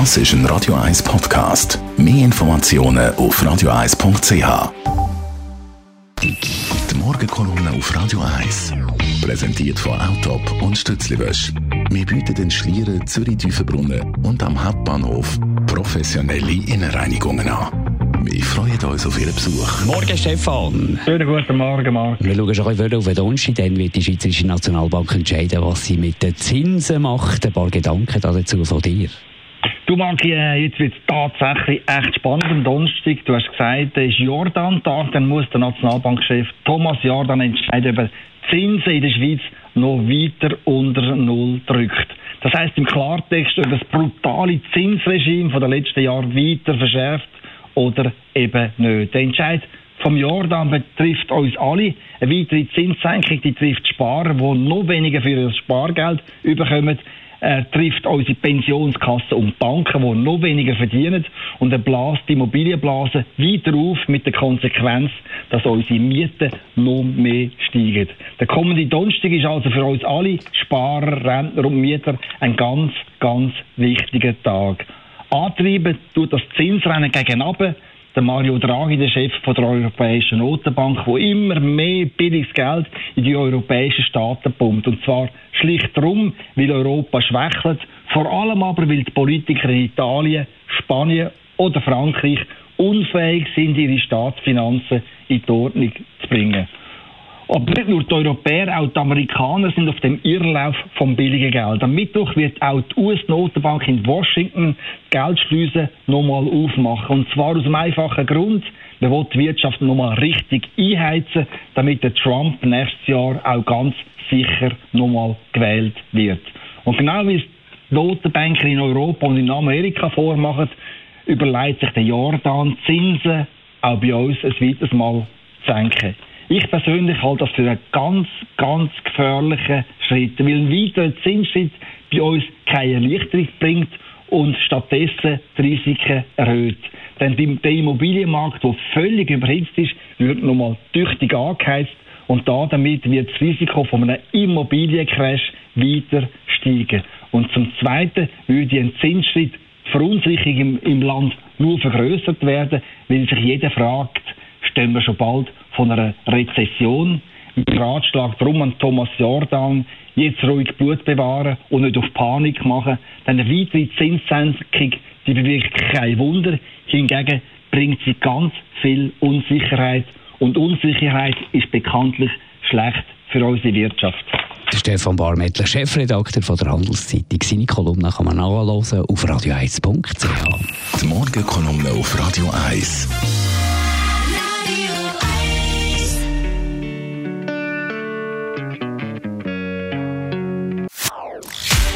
Das ist ein Radio 1 Podcast. Mehr Informationen auf radio1.ch. Die Morgenkolumne auf Radio 1. Präsentiert von Autop und Stützliwösch. Wir bieten den Schlieren Zürich-Tüfenbrunnen und am Hauptbahnhof professionelle Innenreinigungen an. Wir freuen uns auf Ihren Besuch. Morgen, Stefan. Schönen guten Morgen, Marc. Wir schauen schon ein bisschen auf den Donnerstag, dann wird die Schweizerische Nationalbank entscheiden, was sie mit den Zinsen macht. Ein paar Gedanken dazu von dir. Du Marc, äh, jetzt wird es tatsächlich echt spannend am Donnerstag. Du hast gesagt, es ist Jordan-Tag, dann muss der Nationalbankchef Thomas Jordan entscheiden, ob er Zinsen in der Schweiz noch weiter unter Null drückt. Das heißt im Klartext, ob das brutale Zinsregime von den letzten Jahren weiter verschärft oder eben nicht. Der Entscheid vom Jordan betrifft uns alle. Eine weitere Zinssenkung die trifft Sparer, die noch weniger für ihr Spargeld bekommen. Er trifft unsere Pensionskassen und Banken, die noch weniger verdienen. Und er bläst die Immobilienblase weiter auf mit der Konsequenz, dass unsere Mieten noch mehr steigen. Der kommende Donnerstag ist also für uns alle, Sparer, Rentner und Mieter, ein ganz, ganz wichtiger Tag. Antreiben tut das Zinsrennen gegen. Der Mario Draghi, der Chef von der Europäischen Notenbank, wo immer mehr billiges Geld in die europäischen Staaten pumpt. Und zwar schlicht darum, weil Europa schwächelt. Vor allem aber, weil die Politiker in Italien, Spanien oder Frankreich unfähig sind, ihre Staatsfinanzen in die Ordnung zu bringen. Aber nicht nur die Europäer, auch die Amerikaner sind auf dem Irrlauf vom billigen Geld. Am Mittwoch wird auch die US-Notenbank in Washington Geldschleusen nochmal aufmachen. Und zwar aus einem einfachen Grund. Man will die Wirtschaft nochmal richtig einheizen, damit der Trump nächstes Jahr auch ganz sicher nochmal gewählt wird. Und genau wie es die Notenbanker in Europa und in Amerika vormachen, überlegt sich der Jordan Zinsen auch bei uns ein weiteres Mal zu senken. Ich persönlich halte das für einen ganz, ganz gefährlichen Schritt, weil ein weiterer Zinsschritt bei uns keine Erleichterung bringt und stattdessen die Risiken erhöht. Denn der Immobilienmarkt, der völlig überhitzt ist, wird nochmal tüchtig angeheizt und da damit wird das Risiko von einem Immobiliencrash weiter steigen. Und zum Zweiten würde ein Zinsschritt Verunsicherung im, im Land nur vergrößert werden, weil sich jeder fragt, stehen wir schon bald von einer Rezession. Mit dem Ratschlag darum an Thomas Jordan, jetzt ruhig Blut bewahren und nicht auf Panik machen. Denn eine weitere Zinssenkung, die bewirkt kein Wunder. Hingegen bringt sie ganz viel Unsicherheit. Und Unsicherheit ist bekanntlich schlecht für unsere Wirtschaft. Stefan Barmettler, Chefredakteur von der Handelszeitung. Seine Kolumne kann man nachhören auf radio1.ch. Die Morgenkolumne auf Radio 1.